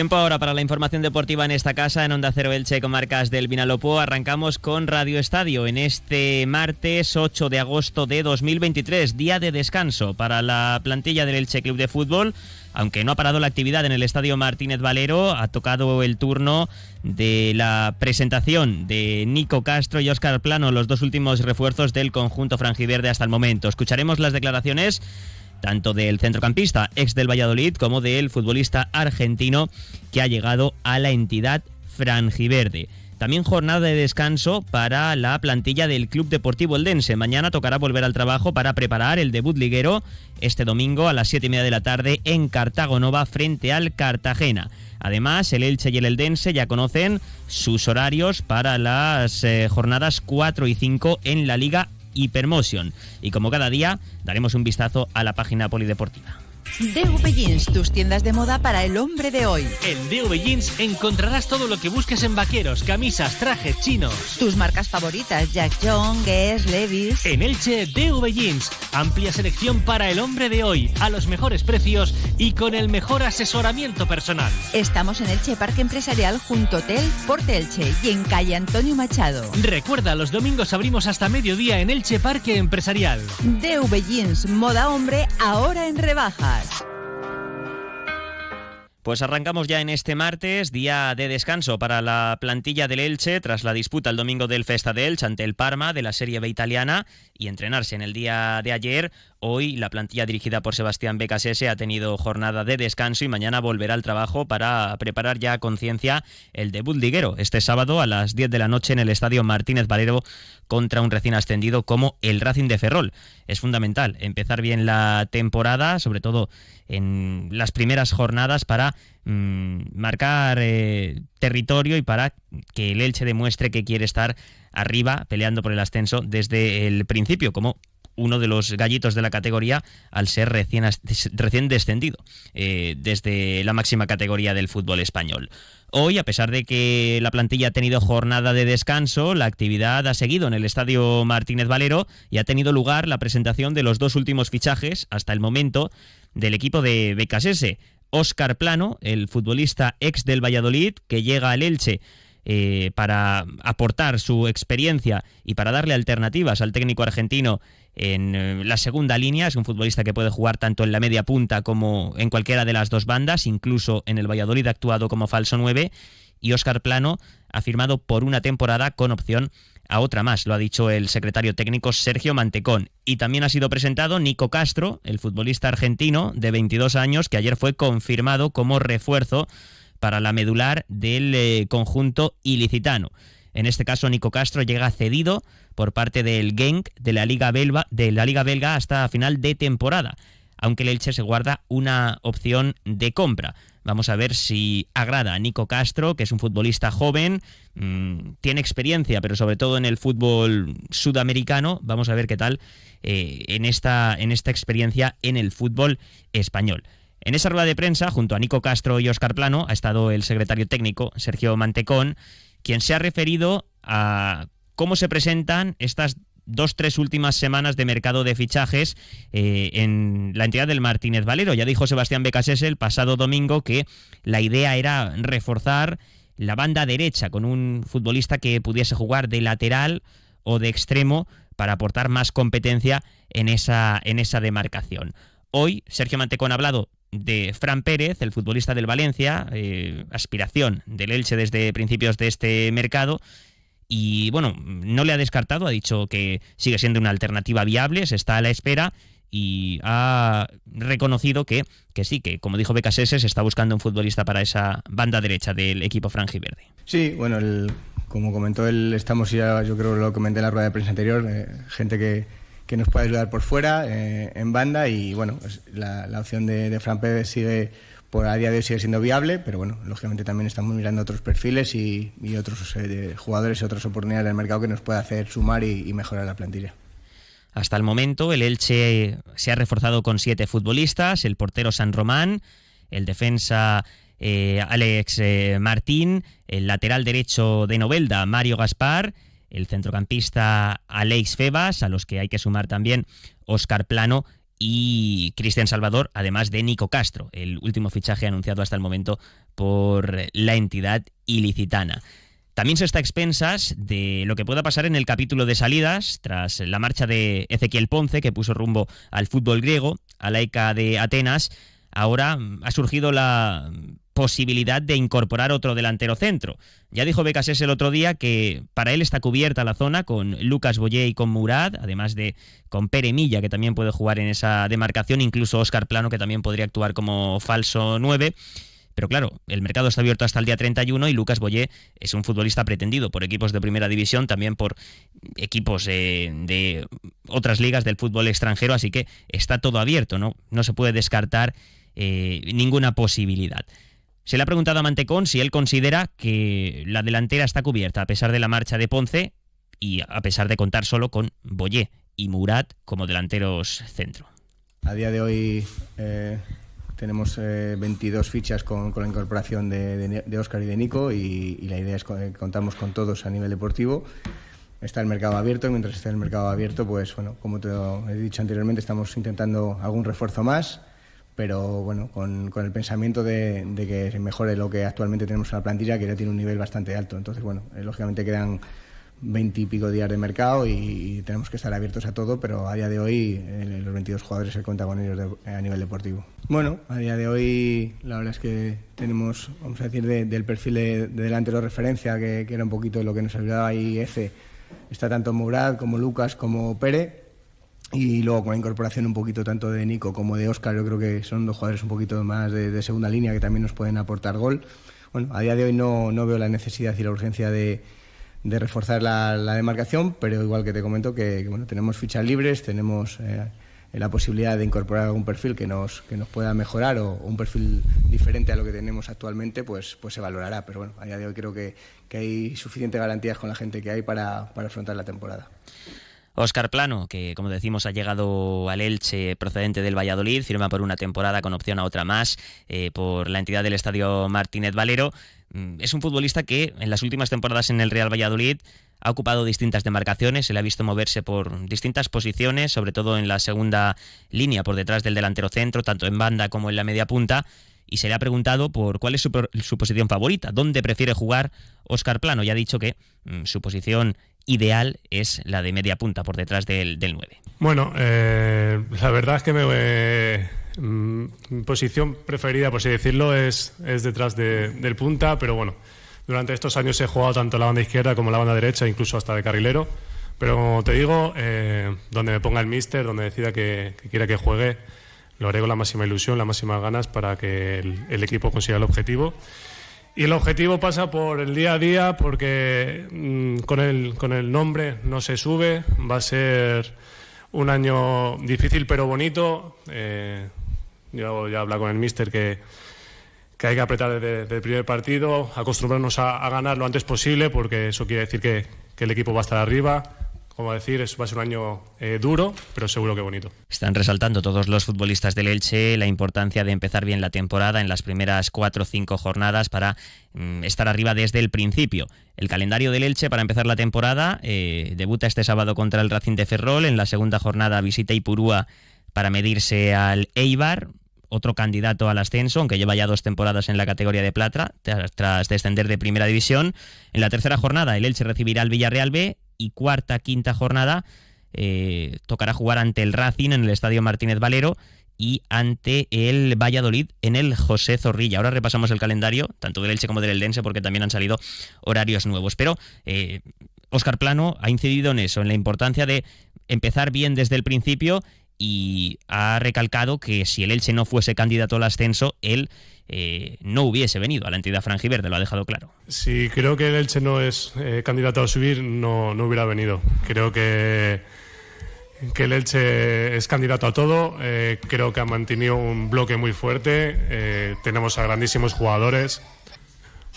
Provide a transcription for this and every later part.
Tiempo ahora para la información deportiva en esta casa, en Onda Cero Elche, comarcas del Vinalopó. Arrancamos con Radio Estadio en este martes 8 de agosto de 2023, día de descanso para la plantilla del Elche Club de Fútbol. Aunque no ha parado la actividad en el Estadio Martínez Valero, ha tocado el turno de la presentación de Nico Castro y Óscar Plano, los dos últimos refuerzos del conjunto franjiverde hasta el momento. Escucharemos las declaraciones tanto del centrocampista ex del Valladolid como del futbolista argentino que ha llegado a la entidad franjiverde. También jornada de descanso para la plantilla del Club Deportivo Eldense. Mañana tocará volver al trabajo para preparar el debut liguero este domingo a las 7 y media de la tarde en Cartago Nova frente al Cartagena. Además, el Elche y el Eldense ya conocen sus horarios para las eh, jornadas 4 y 5 en la Liga Hypermotion. Y como cada día, daremos un vistazo a la página polideportiva. DV Jeans, tus tiendas de moda para el hombre de hoy. En DV Jeans encontrarás todo lo que busques en vaqueros, camisas, trajes chinos. Tus marcas favoritas, Jack John, Guess, Levi's. En Elche, DV Jeans, amplia selección para el hombre de hoy, a los mejores precios y con el mejor asesoramiento personal. Estamos en Elche Parque Empresarial junto Hotel Porte Elche y en calle Antonio Machado. Recuerda, los domingos abrimos hasta mediodía en Elche Parque Empresarial. DV Jeans, moda hombre, ahora en rebajas. Pues arrancamos ya en este martes, día de descanso para la plantilla del Elche tras la disputa el domingo del Festa de Elche ante el Parma de la Serie B italiana y entrenarse en el día de ayer. Hoy la plantilla dirigida por Sebastián Becasese ha tenido jornada de descanso y mañana volverá al trabajo para preparar ya a conciencia el debut liguero este sábado a las 10 de la noche en el Estadio Martínez Valero contra un recién ascendido como el Racing de Ferrol. Es fundamental empezar bien la temporada, sobre todo en las primeras jornadas para mm, marcar eh, territorio y para que el Elche demuestre que quiere estar arriba peleando por el ascenso desde el principio, como uno de los gallitos de la categoría al ser recién, recién descendido eh, desde la máxima categoría del fútbol español. Hoy, a pesar de que la plantilla ha tenido jornada de descanso, la actividad ha seguido en el Estadio Martínez Valero y ha tenido lugar la presentación de los dos últimos fichajes hasta el momento del equipo de Becasese. Óscar Plano, el futbolista ex del Valladolid, que llega al Elche eh, para aportar su experiencia y para darle alternativas al técnico argentino en eh, la segunda línea. Es un futbolista que puede jugar tanto en la media punta como en cualquiera de las dos bandas, incluso en el Valladolid ha actuado como falso 9. Y Óscar Plano ha firmado por una temporada con opción a otra más, lo ha dicho el secretario técnico Sergio Mantecón. Y también ha sido presentado Nico Castro, el futbolista argentino de 22 años, que ayer fue confirmado como refuerzo para la medular del eh, conjunto ilicitano. En este caso, Nico Castro llega cedido por parte del Genk de la Liga Belga, de la Liga Belga hasta final de temporada, aunque el Elche se guarda una opción de compra. Vamos a ver si agrada a Nico Castro, que es un futbolista joven, mm, tiene experiencia, pero sobre todo en el fútbol sudamericano. Vamos a ver qué tal eh, en, esta, en esta experiencia en el fútbol español. En esa rueda de prensa, junto a Nico Castro y Oscar Plano, ha estado el secretario técnico, Sergio Mantecón, quien se ha referido a cómo se presentan estas dos, tres últimas semanas de mercado de fichajes eh, en la entidad del Martínez Valero. Ya dijo Sebastián Becasese el pasado domingo que la idea era reforzar la banda derecha con un futbolista que pudiese jugar de lateral o de extremo para aportar más competencia en esa, en esa demarcación. Hoy Sergio Mantecón ha hablado de Fran Pérez, el futbolista del Valencia, eh, aspiración del Elche desde principios de este mercado. Y bueno, no le ha descartado, ha dicho que sigue siendo una alternativa viable, se está a la espera y ha reconocido que, que sí, que como dijo Becasese, se está buscando un futbolista para esa banda derecha del equipo franjiverde. Sí, bueno, como comentó él, estamos ya, yo creo que lo comenté en la rueda de prensa anterior, eh, gente que, que nos puede ayudar por fuera, eh, en banda, y bueno, pues la, opción de, Fran Pérez sigue, por a día de hoy sigue siendo viable, pero bueno, lógicamente también estamos mirando otros perfiles y, otros eh, jugadores y otras oportunidades del mercado que nos puede hacer sumar y, mejorar la plantilla. Hasta el momento, el Elche se ha reforzado con siete futbolistas, el portero San Román, el defensa eh, Alex Martín, el lateral derecho de Novelda, Mario Gaspar, el centrocampista Alex Febas, a los que hay que sumar también Oscar Plano y Cristian Salvador, además de Nico Castro, el último fichaje anunciado hasta el momento por la entidad ilicitana. También se está a expensas de lo que pueda pasar en el capítulo de salidas, tras la marcha de Ezequiel Ponce, que puso rumbo al fútbol griego, a la ECA de Atenas. Ahora ha surgido la posibilidad de incorporar otro delantero centro. Ya dijo Becasés el otro día que para él está cubierta la zona con Lucas Boyé y con Murad, además de con Pere Milla, que también puede jugar en esa demarcación, incluso Oscar Plano, que también podría actuar como falso 9. Pero claro, el mercado está abierto hasta el día 31 y Lucas Boyé es un futbolista pretendido por equipos de primera división, también por equipos eh, de otras ligas del fútbol extranjero, así que está todo abierto, ¿no? No se puede descartar eh, ninguna posibilidad. Se le ha preguntado a Mantecón si él considera que la delantera está cubierta a pesar de la marcha de Ponce y a pesar de contar solo con Boyé y Murat como delanteros centro. A día de hoy eh, tenemos 22 eh, fichas con, la incorporación de, Oscar y de Nico y, la idea es que contamos con todos a nivel deportivo. Está el mercado abierto y mientras esté el mercado abierto, pues bueno, como te he dicho anteriormente, estamos intentando algún refuerzo más pero bueno, con, el pensamiento de, que se mejore lo que actualmente tenemos en la plantilla, que ya tiene un nivel bastante alto. Entonces, bueno, eh, lógicamente quedan veintipico días de mercado y, tenemos que estar abiertos a todo, pero a día de hoy eh, los 22 jugadores se cuenta con ellos a nivel deportivo. Bueno, a día de hoy la verdad es que tenemos, vamos a decir, del perfil de, de, delantero de referencia, que, que, era un poquito lo que nos ayudaba ahí F, está tanto Murad como Lucas como Pere y luego con la incorporación un poquito tanto de Nico como de Oscar, yo creo que son dos jugadores un poquito más de, segunda línea que también nos pueden aportar gol. Bueno, a día de hoy no, no veo la necesidad y la urgencia de, de reforzar la, demarcación, pero igual que te comento que, bueno, tenemos fichas libres, tenemos eh, la posibilidad de incorporar algún perfil que nos, que nos pueda mejorar o, un perfil diferente a lo que tenemos actualmente, pues, pues se valorará. Pero bueno, a día de hoy creo que, que hay suficientes garantías con la gente que hay para, para afrontar la temporada. Oscar Plano, que como decimos ha llegado al Elche procedente del Valladolid, firma por una temporada con opción a otra más eh, por la entidad del Estadio Martínez Valero. Mm, es un futbolista que en las últimas temporadas en el Real Valladolid ha ocupado distintas demarcaciones, se le ha visto moverse por distintas posiciones, sobre todo en la segunda línea, por detrás del delantero centro, tanto en banda como en la media punta y se le ha preguntado por cuál es su, posición favorita, dónde prefiere jugar Oscar Plano y ha dicho que mm, su posición ideal es la de media punta por detrás del, del 9. Bueno, eh, la verdad es que mi mm, posición preferida, por así decirlo, es, es detrás del punta, pero bueno, durante estos años he jugado tanto la banda izquierda como la banda derecha, incluso hasta de carrilero. Pero como te digo, eh, donde me ponga el míster, donde decida que, quiera que juegue, lo haré con la máxima ilusión, las máximas ganas para que el equipo consiga el objetivo. Y el objetivo pasa por el día a día porque mm, con, el, con el nombre no se sube, va a ser un año difícil pero bonito. Eh, yo ya habla con el míster que, que hay que apretar desde, el primer partido, acostumbrarnos a, a, ganar lo antes posible porque eso quiere decir que, que el equipo va a estar arriba como decir, va a ser un año eh, duro, pero seguro que bonito. Están resaltando todos los futbolistas del Elche la importancia de empezar bien la temporada en las primeras cuatro o cinco jornadas para mm, estar arriba desde el principio. El calendario del Elche para empezar la temporada eh, debuta este sábado contra el Racing de Ferrol, en la segunda jornada visita Ipurúa para medirse al Eibar, otro candidato al ascenso, aunque lleva ya dos temporadas en la categoría de plata, tras descender de primera división. En la tercera jornada, el Elche recibirá al Villarreal B y cuarta, quinta jornada eh, tocará jugar ante el Racing en el Estadio Martínez Valero y ante el Valladolid en el José Zorrilla. Ahora repasamos el calendario, tanto del Elche como del Eldense, porque también han salido horarios nuevos. Pero Oscar eh, Plano ha incidido en eso, en la importancia de empezar bien desde el principio y ha recalcado que si el Elche no fuese candidato al ascenso, él eh, no hubiese venido a la entidad franjiverde, lo ha dejado claro. Si creo que el Elche no es eh, candidato a subir, no, no hubiera venido. Creo que, que el Elche es candidato a todo, eh, creo que ha mantenido un bloque muy fuerte, tenemos a grandísimos jugadores.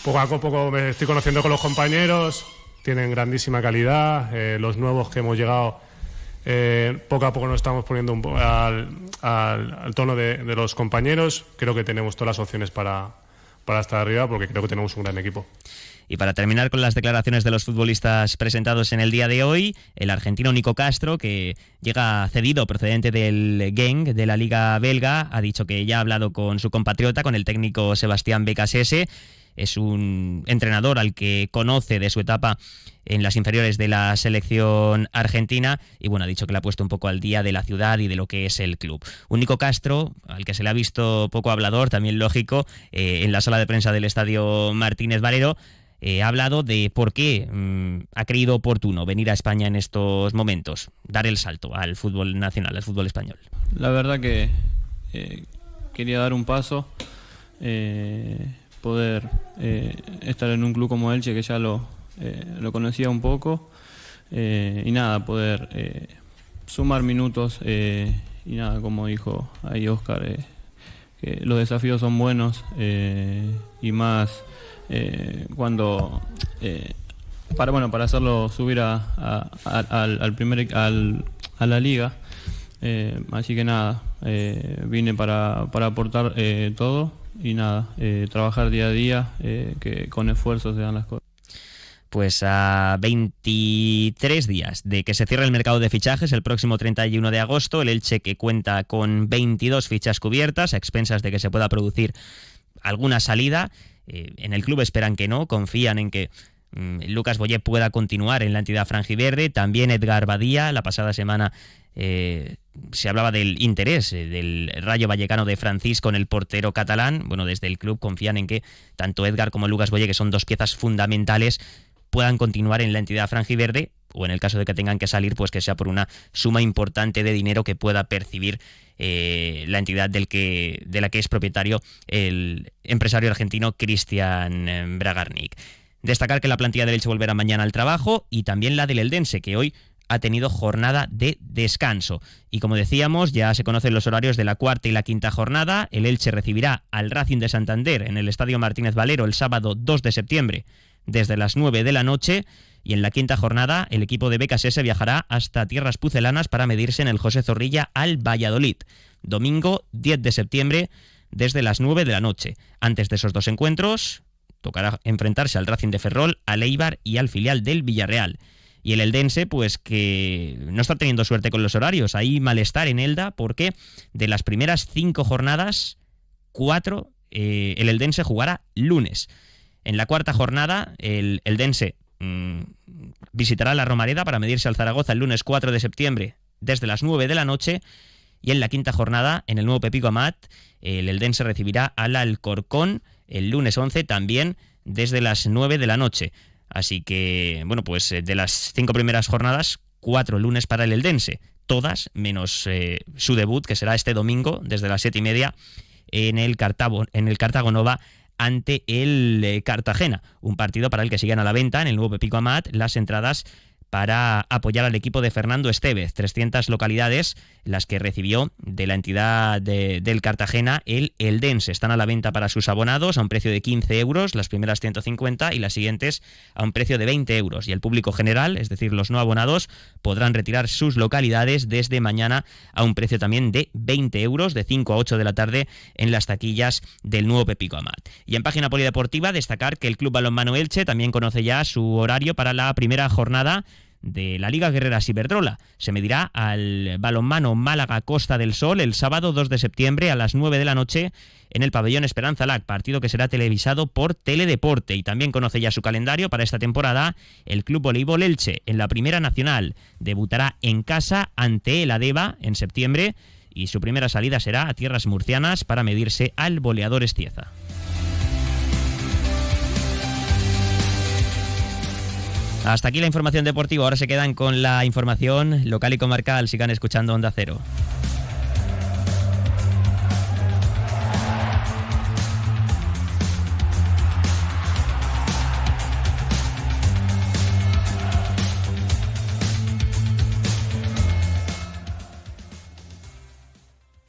Poco a poco me estoy conociendo con los compañeros, tienen grandísima calidad, los nuevos que hemos llegado eh, poco a poco nos estamos poniendo un al, al, tono de, los compañeros. Creo que tenemos todas las opciones para, para estar arriba porque creo que tenemos un gran equipo. Y para terminar con las declaraciones de los futbolistas presentados en el día de hoy, el argentino Nico Castro, que llega cedido procedente del Genk de la Liga Belga, ha dicho que ya ha hablado con su compatriota, con el técnico Sebastián Becasese es un entrenador al que conoce de su etapa en las inferiores de la selección argentina y bueno, ha dicho que le ha puesto un poco al día de la ciudad y de lo que es el club. Único Castro, al que se le ha visto poco hablador, también lógico, eh, en la sala de prensa del estadio Martínez Valero, eh, ha hablado de por qué mm, ha creído oportuno venir a España en estos momentos, dar el salto al fútbol nacional, al fútbol español. La verdad que eh, quería dar un paso poder eh, estar en un club como Elche, que ya lo, eh, lo conocía un poco, eh, y nada, poder sumar minutos, y nada, como dijo ahí Oscar, que los desafíos son buenos, y más cuando, para, bueno, para hacerlo subir a, al, primer, al, a la liga, así que nada, vine para, para aportar todo y nada, eh, trabajar día a día, eh, que con esfuerzo se dan las cosas. Pues a 23 días de que se cierre el mercado de fichajes el próximo 31 de agosto, el Elche que cuenta con 22 fichas cubiertas, a expensas de que se pueda producir alguna salida. Eh, en el club esperan que no, confían en que Lucas Boyé pueda continuar en la entidad franjiverde. También Edgar Badía, la pasada semana eh, se hablaba del interés eh, del Rayo Vallecano de Francisco en el portero catalán. Bueno, desde el club confían en que tanto Edgar como Lucas Boye, que son dos piezas fundamentales, puedan continuar en la entidad franjiverde o en el caso de que tengan que salir, pues que sea por una suma importante de dinero que pueda percibir eh, la entidad del que, de la que es propietario el empresario argentino Cristian Bragarnik. Destacar que la plantilla del Elche volverá mañana al trabajo y también la del Eldense, que hoy ha tenido jornada de descanso. Y como decíamos, ya se conocen los horarios de la cuarta y la quinta jornada. El Elche recibirá al Racing de Santander en el Estadio Martínez Valero el sábado 2 de septiembre desde las 9 de la noche. Y en la quinta jornada, el equipo de BKS viajará hasta Tierras Pucelanas para medirse en el José Zorrilla al Valladolid. Domingo 10 de septiembre desde las 9 de la noche. Antes de esos dos encuentros, tocará enfrentarse al Racing de Ferrol, al Eibar y al filial del Villarreal. Y el Eldense, pues que no está teniendo suerte con los horarios. Hay malestar en Elda porque de las primeras cinco jornadas, cuatro, eh, el Eldense jugará lunes. En la cuarta jornada, el Eldense mm, visitará la Romareda para medirse al Zaragoza el lunes 4 de septiembre desde las 9 de la noche. Y en la quinta jornada, en el nuevo Pepico Amat, el Eldense recibirá al Alcorcón el lunes 11 también desde las 9 de la noche. Así que, bueno, pues eh, de las cinco primeras jornadas, cuatro lunes para el Eldense, todas menos eh, su debut, que será este domingo desde las siete y media en el, Cartago, en el Cartago Nova ante el eh, Cartagena, un partido para el que siguen a la venta en el nuevo Pepico Amat. Las entradas para apoyar al equipo de Fernando Estevez. 300 localidades las que recibió de la entidad del Cartagena el Eldense. Están a la venta para sus abonados a un precio de 15 euros, las primeras 150 y las siguientes a un precio de 20 euros. Y el público general, es decir, los no abonados, podrán retirar sus localidades desde mañana a un precio también de 20 euros de 5 a 8 de la tarde en las taquillas del nuevo Pepico Amat. Y en página polideportiva destacar que el Club Balonmano Elche también conoce ya su horario para la primera jornada de la Liga Guerrera Ciberdrola. Se medirá al balonmano Málaga Costa del Sol el sábado 2 de septiembre a las 9 de la noche en el pabellón Esperanza Lac, partido que será televisado por Teledeporte. Y también conoce ya su calendario para esta temporada el Club Voleibol Elche en la Primera Nacional. Debutará en casa ante el Adeva en septiembre y su primera salida será a tierras murcianas para medirse al Boleador Estieza. Hasta aquí la información deportiva. Ahora se quedan con la información local y comarcal. Sigan escuchando Onda Cero.